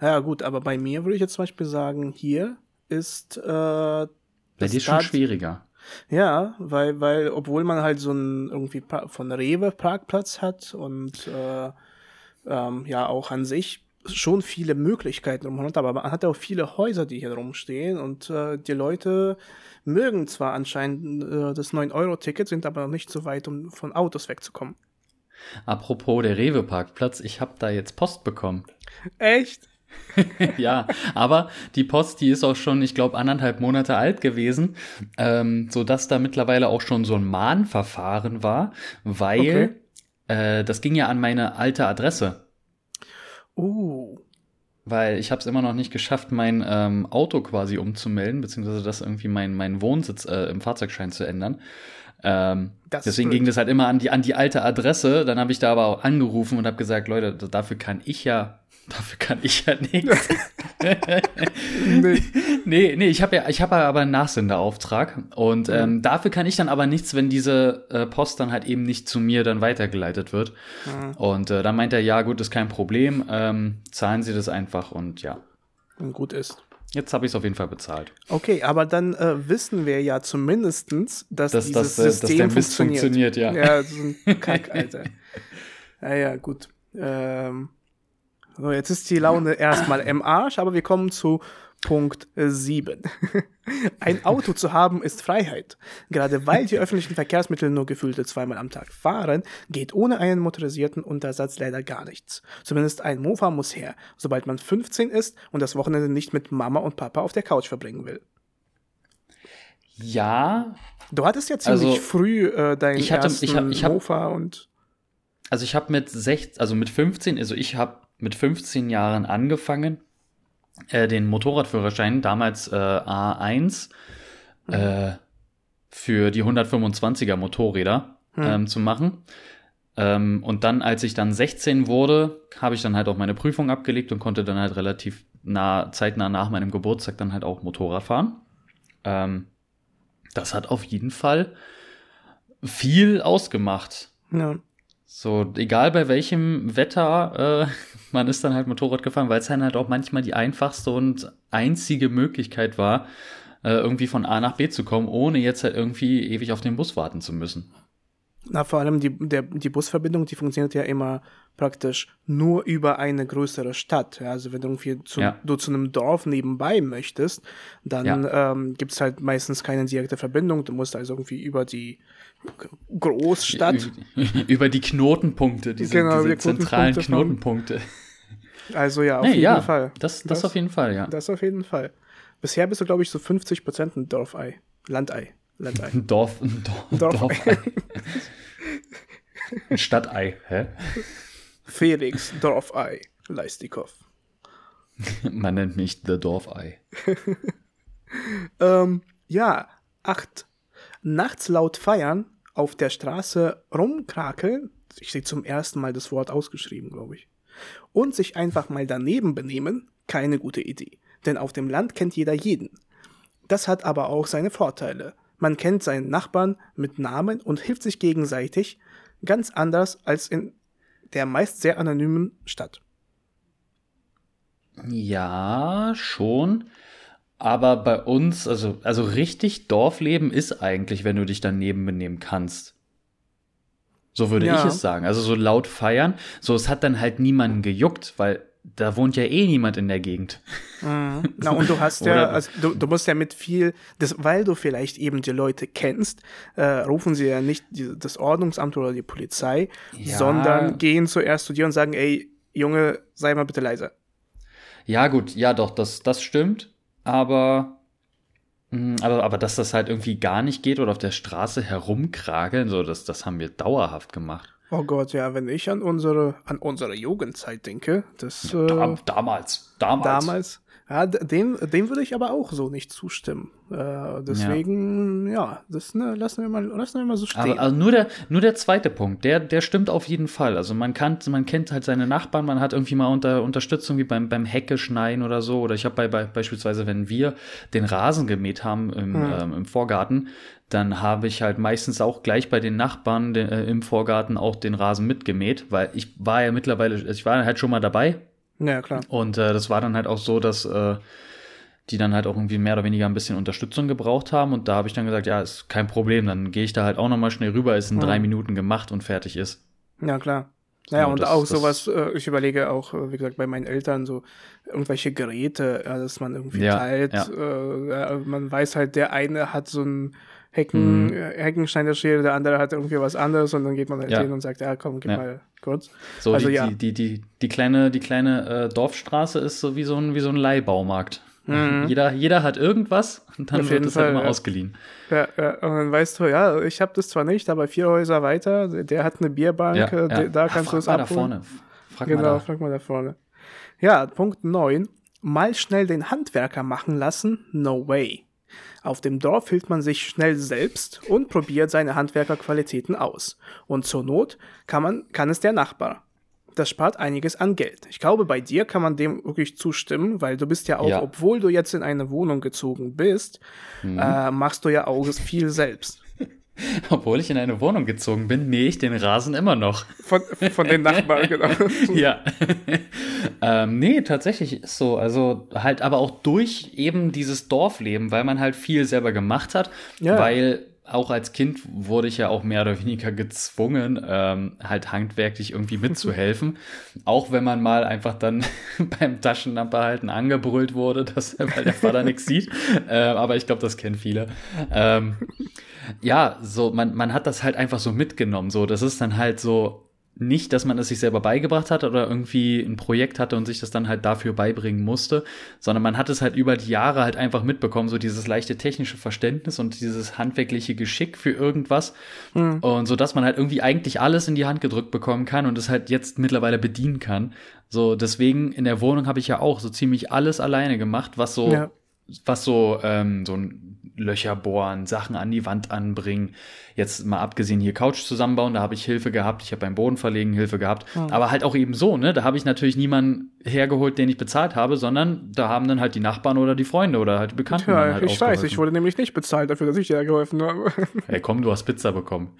Ja, gut, aber bei mir würde ich jetzt zum Beispiel sagen, hier ist. Äh, bei dir ist schon schwieriger. Ja, weil, weil, obwohl man halt so einen irgendwie von Rewe Parkplatz hat und äh, ähm, ja auch an sich schon viele Möglichkeiten umhand, aber man hat auch viele Häuser, die hier rumstehen und äh, die Leute mögen zwar anscheinend äh, das 9-Euro-Ticket, sind aber noch nicht so weit, um von Autos wegzukommen. Apropos der Rewe-Parkplatz, ich habe da jetzt Post bekommen. Echt? ja, aber die Post, die ist auch schon, ich glaube, anderthalb Monate alt gewesen, ähm, sodass da mittlerweile auch schon so ein Mahnverfahren war, weil okay. äh, das ging ja an meine alte Adresse. Uh. Weil ich habe es immer noch nicht geschafft, mein ähm, Auto quasi umzumelden, beziehungsweise das irgendwie mein, mein Wohnsitz äh, im Fahrzeugschein zu ändern. Ähm, deswegen ging das halt immer an die, an die alte Adresse. Dann habe ich da aber auch angerufen und habe gesagt, Leute, dafür kann ich ja Dafür kann ich ja nichts. nee. nee, nee, ich habe ja, ich habe aber einen Nachsenderauftrag und ähm, dafür kann ich dann aber nichts, wenn diese äh, Post dann halt eben nicht zu mir dann weitergeleitet wird. Mhm. Und äh, dann meint er, ja gut, ist kein Problem, ähm, zahlen Sie das einfach und ja. Und gut ist. Jetzt habe ich es auf jeden Fall bezahlt. Okay, aber dann äh, wissen wir ja zumindestens, dass das, dieses das, äh, System dass funktioniert. funktioniert. Ja, ja das ist ein Kack, Alter. ja, ja, gut. Ähm, so, jetzt ist die Laune erstmal im Arsch, aber wir kommen zu Punkt 7. Ein Auto zu haben ist Freiheit. Gerade weil die öffentlichen Verkehrsmittel nur gefühlte zweimal am Tag fahren, geht ohne einen motorisierten Untersatz leider gar nichts. Zumindest ein Mofa muss her, sobald man 15 ist und das Wochenende nicht mit Mama und Papa auf der Couch verbringen will. Ja. Du hattest ja ziemlich also, früh äh, deinen ich hatte, ersten ich hab, ich hab, Mofa und also ich habe mit 16, also mit 15, also ich habe mit 15 Jahren angefangen, äh, den Motorradführerschein, damals äh, A1, mhm. äh, für die 125er Motorräder mhm. ähm, zu machen. Ähm, und dann, als ich dann 16 wurde, habe ich dann halt auch meine Prüfung abgelegt und konnte dann halt relativ nah, zeitnah nach meinem Geburtstag dann halt auch Motorrad fahren. Ähm, das hat auf jeden Fall viel ausgemacht. Ja. So, egal bei welchem Wetter, äh, man ist dann halt Motorrad gefahren, weil es dann halt auch manchmal die einfachste und einzige Möglichkeit war, äh, irgendwie von A nach B zu kommen, ohne jetzt halt irgendwie ewig auf den Bus warten zu müssen. Na, vor allem die, der, die Busverbindung, die funktioniert ja immer praktisch nur über eine größere Stadt. Ja, also wenn du irgendwie zu, ja. du zu einem Dorf nebenbei möchtest, dann ja. ähm, gibt es halt meistens keine direkte Verbindung. Du musst also irgendwie über die Großstadt. Über die Knotenpunkte, diese, genau, diese die zentralen Knotenpunkte. Also ja, auf nee, jeden ja, Fall. Das, das, das, auf jeden Fall, ja. Das auf jeden Fall. Bisher bist du, glaube ich, so 50 Prozent ein Dorfei. Landei. Landei. Dorf, ein Dorf, Dorfei. ein Stadtei, hä? Felix Dorfei Leistikow. Man nennt mich The Dorfei. ähm, ja, acht. Nachts laut feiern, auf der Straße rumkrakeln. Ich sehe zum ersten Mal das Wort ausgeschrieben, glaube ich. Und sich einfach mal daneben benehmen, keine gute Idee. Denn auf dem Land kennt jeder jeden. Das hat aber auch seine Vorteile. Man kennt seinen Nachbarn mit Namen und hilft sich gegenseitig, ganz anders als in der meist sehr anonymen Stadt. Ja, schon. Aber bei uns, also, also richtig Dorfleben ist eigentlich, wenn du dich daneben benehmen kannst. So würde ja. ich es sagen. Also so laut feiern. So, es hat dann halt niemanden gejuckt, weil da wohnt ja eh niemand in der Gegend. Mhm. Na, und du hast ja, also du, du musst ja mit viel, das, weil du vielleicht eben die Leute kennst, äh, rufen sie ja nicht die, das Ordnungsamt oder die Polizei, ja. sondern gehen zuerst zu dir und sagen, ey, Junge, sei mal bitte leiser. Ja, gut, ja doch, das, das stimmt. Aber, mm, aber, aber dass das halt irgendwie gar nicht geht oder auf der Straße herumkrageln, so, das, das haben wir dauerhaft gemacht. Oh Gott, ja, wenn ich an unsere, an unsere Jugendzeit denke, das. Äh, damals, damals. Damals. Ja, dem, dem würde ich aber auch so nicht zustimmen. Äh, deswegen, ja, ja das ne, lassen, wir mal, lassen wir mal so stehen. Aber also nur, der, nur der zweite Punkt, der, der stimmt auf jeden Fall. Also man, kann, man kennt halt seine Nachbarn, man hat irgendwie mal unter, Unterstützung wie beim, beim Hecke schneiden oder so. Oder ich habe bei, bei, beispielsweise, wenn wir den Rasen gemäht haben im, hm. ähm, im Vorgarten, dann habe ich halt meistens auch gleich bei den Nachbarn de, äh, im Vorgarten auch den Rasen mitgemäht, weil ich war ja mittlerweile, ich war halt schon mal dabei ja, klar. Und äh, das war dann halt auch so, dass äh, die dann halt auch irgendwie mehr oder weniger ein bisschen Unterstützung gebraucht haben. Und da habe ich dann gesagt, ja, ist kein Problem, dann gehe ich da halt auch nochmal schnell rüber, ist in ja. drei Minuten gemacht und fertig ist. Ja, klar. Naja, und das, auch sowas, äh, ich überlege auch, äh, wie gesagt, bei meinen Eltern so irgendwelche Geräte, ja, dass man irgendwie ja, teilt. Ja. Äh, man weiß halt, der eine hat so ein Hecken, mhm. Heckenschneiderschere, der andere hat irgendwie was anderes und dann geht man halt ja. hin und sagt, ja, komm, gib ja. mal kurz. So, also, die, ja. die, die, die, die kleine, die kleine äh, Dorfstraße ist so wie so ein, wie so ein Leihbaumarkt. Mhm. Jeder, jeder hat irgendwas und dann Auf wird es halt immer ja. ausgeliehen. Ja, ja, und dann weißt du, ja, ich habe das zwar nicht, aber vier Häuser weiter, der hat eine Bierbank, ja, äh, ja. da kannst du es abholen. Da vorne. Frag genau, mal da. frag mal da vorne. Ja, Punkt 9. Mal schnell den Handwerker machen lassen? No way. Auf dem Dorf hilft man sich schnell selbst und probiert seine Handwerkerqualitäten aus. Und zur Not kann, man, kann es der Nachbar das spart einiges an Geld. Ich glaube, bei dir kann man dem wirklich zustimmen, weil du bist ja auch, ja. obwohl du jetzt in eine Wohnung gezogen bist, mhm. äh, machst du ja auch viel selbst. Obwohl ich in eine Wohnung gezogen bin, mähe ich den Rasen immer noch. Von, von den Nachbarn, genau. ja. ähm, nee, tatsächlich ist so. Also halt aber auch durch eben dieses Dorfleben, weil man halt viel selber gemacht hat, ja. weil auch als Kind wurde ich ja auch mehr oder weniger gezwungen, ähm, halt handwerklich irgendwie mitzuhelfen. auch wenn man mal einfach dann beim Taschenlampe angebrüllt wurde, dass, weil der Vater nichts sieht. Äh, aber ich glaube, das kennen viele. Ähm, ja, so, man, man hat das halt einfach so mitgenommen. So, das ist dann halt so, nicht, dass man es sich selber beigebracht hat oder irgendwie ein Projekt hatte und sich das dann halt dafür beibringen musste, sondern man hat es halt über die Jahre halt einfach mitbekommen, so dieses leichte technische Verständnis und dieses handwerkliche Geschick für irgendwas mhm. und so dass man halt irgendwie eigentlich alles in die Hand gedrückt bekommen kann und es halt jetzt mittlerweile bedienen kann. So deswegen in der Wohnung habe ich ja auch so ziemlich alles alleine gemacht, was so ja. was so ähm, so ein Löcher bohren, Sachen an die Wand anbringen. Jetzt mal abgesehen hier Couch zusammenbauen, da habe ich Hilfe gehabt. Ich habe beim Boden verlegen Hilfe gehabt. Mhm. Aber halt auch eben so, ne? Da habe ich natürlich niemanden hergeholt, den ich bezahlt habe, sondern da haben dann halt die Nachbarn oder die Freunde oder halt die Bekannten. Ja, halt ich weiß, ich wurde nämlich nicht bezahlt dafür, dass ich dir geholfen habe. Hey, komm, du hast Pizza bekommen.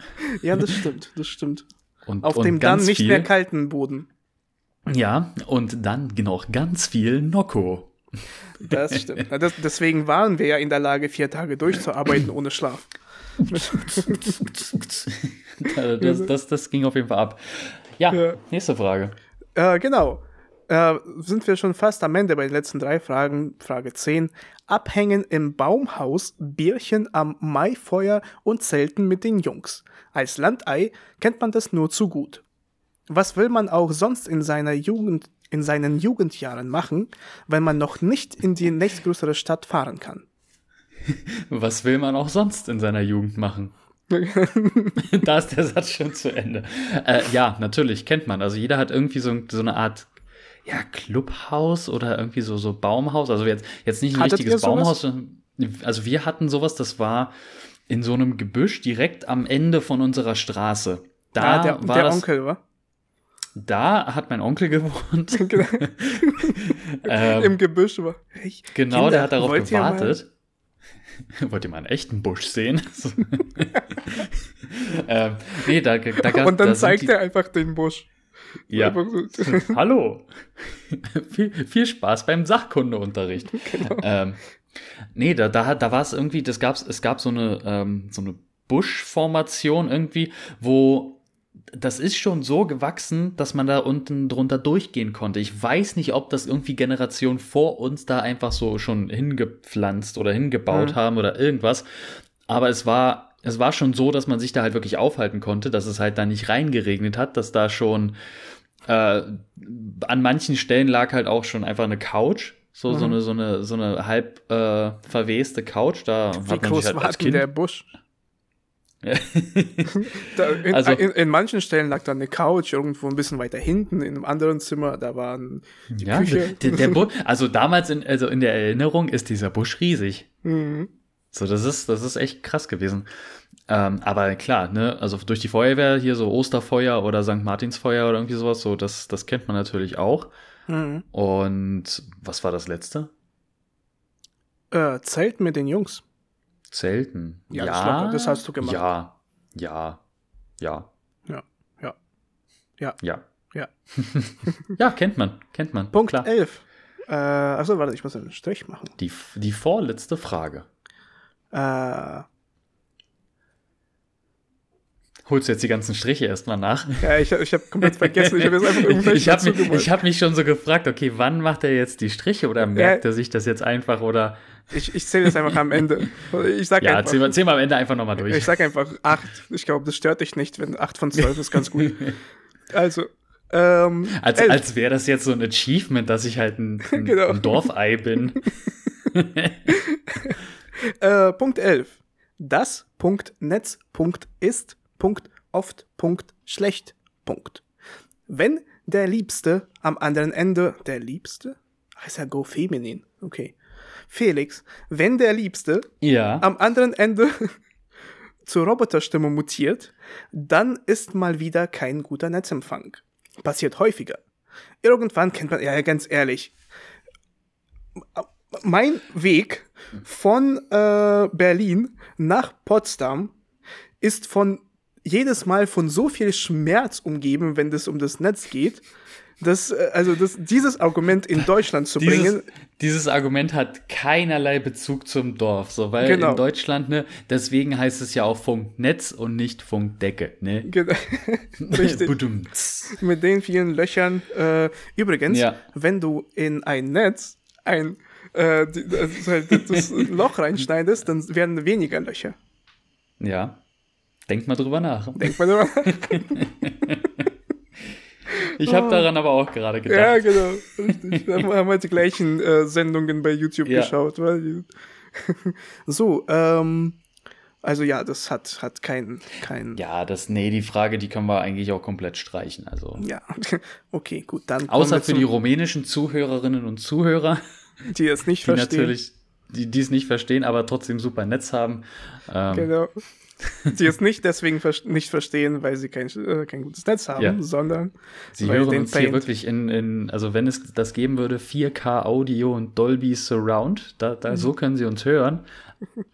Ja, das stimmt, das stimmt. Und, Auf und dem dann nicht viel, mehr kalten Boden. Ja, und dann noch ganz viel Nocco. Das stimmt. Das, deswegen waren wir ja in der Lage, vier Tage durchzuarbeiten ohne Schlaf. das, das, das, ging auf jeden Fall ab. Ja, ja. nächste Frage. Äh, genau. Äh, sind wir schon fast am Ende bei den letzten drei Fragen. Frage 10. Abhängen im Baumhaus, Bierchen am Maifeuer und Zelten mit den Jungs. Als Landei kennt man das nur zu gut. Was will man auch sonst in seiner Jugend in seinen Jugendjahren machen, wenn man noch nicht in die nächstgrößere Stadt fahren kann? Was will man auch sonst in seiner Jugend machen? da ist der Satz schon zu Ende. Äh, ja, natürlich, kennt man. Also jeder hat irgendwie so, so eine Art ja, Clubhaus oder irgendwie so, so Baumhaus. Also jetzt, jetzt nicht ein Hattet richtiges Baumhaus. Also wir hatten sowas, das war in so einem Gebüsch direkt am Ende von unserer Straße. Da ah, der, war der das, Onkel, wa? Da hat mein Onkel gewohnt. ähm, Im Gebüsch war. Hey, genau, Kinder, der hat darauf gewartet. Ihr wollt ihr mal einen echten Busch sehen? ähm, nee, da, da gab, Und dann da zeigt er einfach den Busch. Ja. Hallo. viel, viel Spaß beim Sachkundeunterricht. Genau. Ähm, nee, da, da, da war es irgendwie, das gab's, es gab so eine, ähm, so eine Buschformation irgendwie, wo das ist schon so gewachsen, dass man da unten drunter durchgehen konnte. Ich weiß nicht, ob das irgendwie Generationen vor uns da einfach so schon hingepflanzt oder hingebaut mhm. haben oder irgendwas. Aber es war, es war schon so, dass man sich da halt wirklich aufhalten konnte, dass es halt da nicht reingeregnet hat, dass da schon äh, an manchen Stellen lag halt auch schon einfach eine Couch. So, mhm. so eine, so eine, so eine halb äh, verweste Couch. Da Wie hat man groß sich halt war denn der Busch? in, also, in, in, manchen Stellen lag da eine Couch irgendwo ein bisschen weiter hinten, in einem anderen Zimmer, da war die ja, Küche. Der, der Busch, also damals, in, also in der Erinnerung ist dieser Busch riesig. Mhm. So, das ist, das ist echt krass gewesen. Ähm, aber klar, ne, also durch die Feuerwehr hier so Osterfeuer oder St. Martinsfeuer oder irgendwie sowas, so, das, das kennt man natürlich auch. Mhm. Und was war das letzte? Äh, Zelt mit den Jungs. Zelten. Ja, ja das, locker, das hast du gemacht. Ja, ja, ja. Ja, ja. Ja. Ja. Ja, ja kennt man, kennt man. Punkt Klar. 11. Äh, achso, warte, ich muss einen Strich machen. Die, die vorletzte Frage. Äh, Holst du jetzt die ganzen Striche erstmal nach? Ja, ich, ich habe komplett vergessen. Ich habe jetzt einfach irgendwelche Ich habe mich, hab mich schon so gefragt, okay, wann macht er jetzt die Striche oder merkt ja. er sich das jetzt einfach oder. Ich, ich zähle das einfach am Ende. Ich sag ja, einfach, zähl, zähl mal am Ende einfach nochmal durch. Ich sag einfach 8. Ich glaube, das stört dich nicht, wenn 8 von 12 ist ganz gut. Also, ähm, als als wäre das jetzt so ein Achievement, dass ich halt ein, ein, genau. ein Dorfei bin. äh, Punkt 11. Das Punkt Netz Punkt ist Punkt oft Punkt schlecht Punkt. Wenn der Liebste am anderen Ende der Liebste heißt ja go feminin. Okay. Felix, wenn der Liebste ja. am anderen Ende zur Roboterstimme mutiert, dann ist mal wieder kein guter Netzempfang. Passiert häufiger. Irgendwann kennt man, ja, ganz ehrlich, mein Weg von äh, Berlin nach Potsdam ist von jedes Mal von so viel Schmerz umgeben, wenn es um das Netz geht. Das, äh, also das, dieses Argument in Deutschland zu dieses, bringen. Dieses Argument hat keinerlei Bezug zum Dorf, so weil genau. in Deutschland, ne, deswegen heißt es ja auch Funknetz und nicht Funkdecke, ne? Genau. Richtig. Mit den vielen Löchern. Äh, übrigens, ja. wenn du in ein Netz ein äh, das, halt das Loch reinschneidest, dann werden weniger Löcher. Ja. Denk mal drüber nach. Denk mal drüber nach. ich habe daran aber auch gerade gedacht. Ja, genau. Richtig. Wir haben halt die gleichen äh, Sendungen bei YouTube ja. geschaut. Weil, so, ähm, also ja, das hat, hat kein, kein. Ja, das, nee, die Frage, die können wir eigentlich auch komplett streichen. Also. Ja, okay, gut, dann. Außer für die rumänischen Zuhörerinnen und Zuhörer. Die es nicht die verstehen. Natürlich, die, die es nicht verstehen, aber trotzdem super Netz haben. Ähm, genau. Die es nicht deswegen ver nicht verstehen, weil sie kein, äh, kein gutes Netz haben, ja. sondern sie hören uns Paint hier wirklich in, in, also wenn es das geben würde, 4K Audio und Dolby Surround, da, da mhm. so können sie uns hören,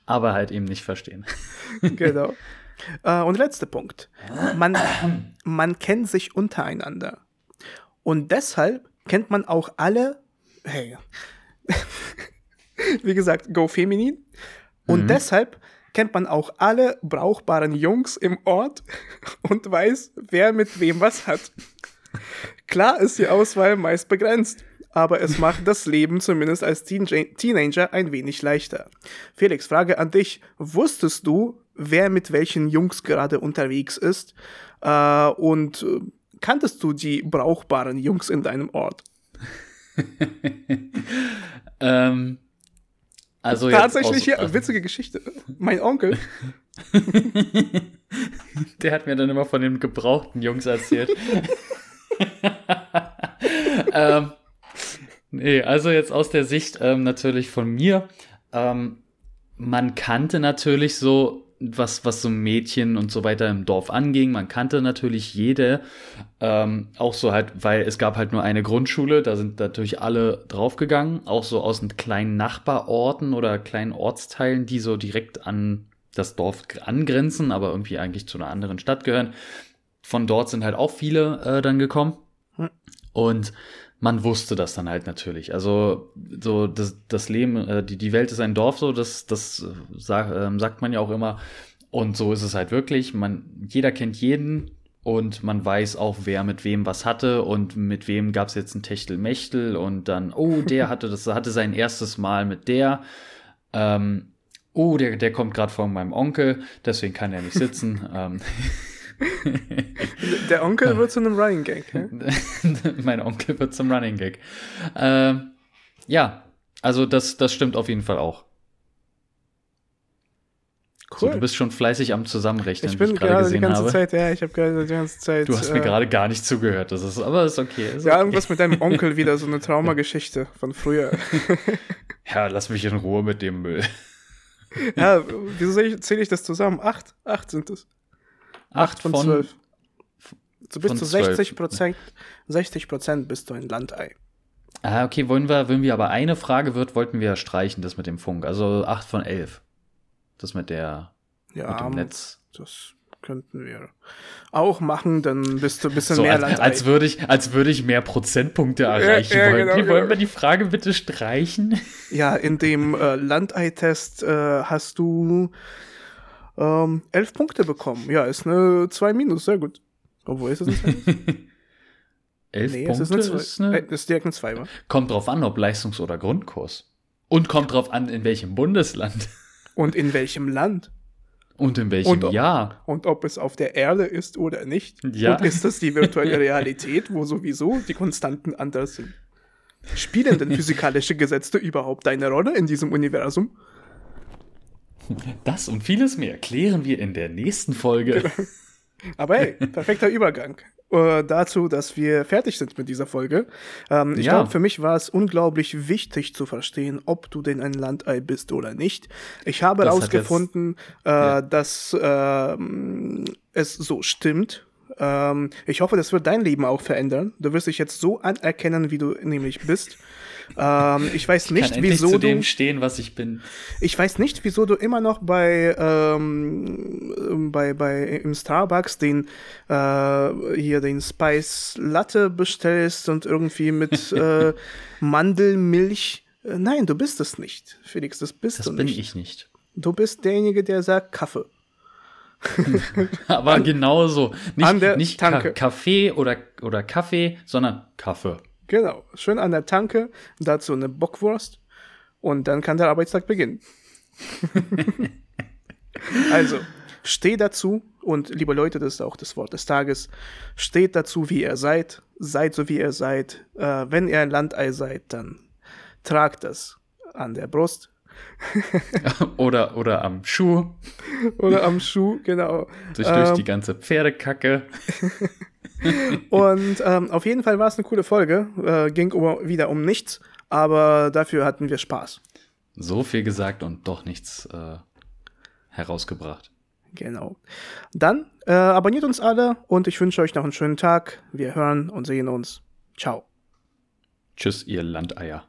aber halt eben nicht verstehen. Genau. Äh, und letzter Punkt. Man, man kennt sich untereinander. Und deshalb kennt man auch alle, hey, wie gesagt, Go Feminin. Und mhm. deshalb kennt man auch alle brauchbaren Jungs im Ort und weiß, wer mit wem was hat. Klar ist die Auswahl meist begrenzt, aber es macht das Leben zumindest als Teenager ein wenig leichter. Felix, Frage an dich. Wusstest du, wer mit welchen Jungs gerade unterwegs ist? Äh, und äh, kanntest du die brauchbaren Jungs in deinem Ort? ähm, also Tatsächlich, ja, witzige Geschichte. Mein Onkel. Der hat mir dann immer von den gebrauchten Jungs erzählt. ähm, nee, also jetzt aus der Sicht ähm, natürlich von mir. Ähm, man kannte natürlich so was, was so Mädchen und so weiter im Dorf anging. Man kannte natürlich jede, ähm, auch so halt, weil es gab halt nur eine Grundschule, da sind natürlich alle draufgegangen, auch so aus den kleinen Nachbarorten oder kleinen Ortsteilen, die so direkt an das Dorf angrenzen, aber irgendwie eigentlich zu einer anderen Stadt gehören. Von dort sind halt auch viele äh, dann gekommen. Hm. Und man wusste das dann halt natürlich. Also so das, das Leben, äh, die, die Welt ist ein Dorf, so das, das sag, äh, sagt man ja auch immer. Und so ist es halt wirklich. Man, jeder kennt jeden und man weiß auch, wer mit wem was hatte und mit wem gab es jetzt ein Techtelmechtel und dann, oh, der hatte das, hatte sein erstes Mal mit der. Ähm, oh, der, der kommt gerade von meinem Onkel, deswegen kann er nicht sitzen. ähm. Der Onkel wird zu einem Running Gag. Ja? mein Onkel wird zum Running Gag. Ähm, ja, also das, das stimmt auf jeden Fall auch. Cool. So, du bist schon fleißig am Zusammenrechnen, ich bin wie ich gerade gesehen die ganze habe. Zeit, ja, ich habe gerade die ganze Zeit. Du hast äh, mir gerade gar nicht zugehört, das ist, aber ist okay. Ist ja, okay. irgendwas mit deinem Onkel wieder, so eine Traumageschichte von früher. ja, lass mich in Ruhe mit dem Müll. ja, wieso zähle ich das zusammen? Acht? Acht sind es. 8 von, von 12. Du bist zu 60 Prozent, 60 Prozent bist du ein Landei. Ah, okay, wollen wir, wenn wir aber eine Frage wird, wollten wir streichen, das mit dem Funk. Also 8 von 11. Das mit der, ja, mit dem Netz. Das könnten wir auch machen, dann bist du ein bisschen so, mehr als, Landei. Als würde ich, als würde ich mehr Prozentpunkte erreichen ja, ja, wollen. Genau, wollen genau. wir die Frage bitte streichen? Ja, in dem äh, Landei-Test äh, hast du ähm, elf Punkte bekommen. Ja, ist eine 2 minus, sehr gut. Obwohl ist es ein 2 Elf nee, Punkte ist, eine 2. ist, eine äh, ist direkt eine 2, wa? Kommt drauf an, ob Leistungs- oder Grundkurs. Und kommt drauf an, in welchem Bundesland. Und in welchem Land. Und in welchem und ob, Jahr. Und ob es auf der Erde ist oder nicht. Ja. Und ist das die virtuelle Realität, wo sowieso die Konstanten anders sind? Spielen denn physikalische Gesetze überhaupt eine Rolle in diesem Universum? Das und vieles mehr klären wir in der nächsten Folge. Aber hey, perfekter Übergang äh, dazu, dass wir fertig sind mit dieser Folge. Ähm, ich ja. glaube, für mich war es unglaublich wichtig zu verstehen, ob du denn ein Landei bist oder nicht. Ich habe herausgefunden, äh, ja. dass äh, es so stimmt. Ähm, ich hoffe, das wird dein Leben auch verändern. Du wirst dich jetzt so anerkennen, wie du nämlich bist. Ähm, ich weiß nicht, kann wieso zu du. dem stehen, was ich bin. Ich weiß nicht, wieso du immer noch bei, ähm, bei, bei im Starbucks den äh, hier den Spice Latte bestellst und irgendwie mit äh, Mandelmilch. Äh, nein, du bist es nicht, Felix. Das bist das du nicht. Das bin ich nicht. Du bist derjenige, der sagt Kaffee. Aber genauso. Nicht, an der nicht Tanke. Ka Kaffee oder, oder Kaffee, sondern Kaffee. Genau, schön an der Tanke, dazu eine Bockwurst und dann kann der Arbeitstag beginnen. also, steh dazu und liebe Leute, das ist auch das Wort des Tages, steht dazu, wie ihr seid, seid so, wie ihr seid. Äh, wenn ihr ein Landei seid, dann tragt das an der Brust. oder, oder am Schuh. Oder am Schuh, genau. Durch, durch ähm, die ganze Pferdekacke. Und ähm, auf jeden Fall war es eine coole Folge. Äh, ging wieder um nichts, aber dafür hatten wir Spaß. So viel gesagt und doch nichts äh, herausgebracht. Genau. Dann äh, abonniert uns alle und ich wünsche euch noch einen schönen Tag. Wir hören und sehen uns. Ciao. Tschüss, ihr Landeier.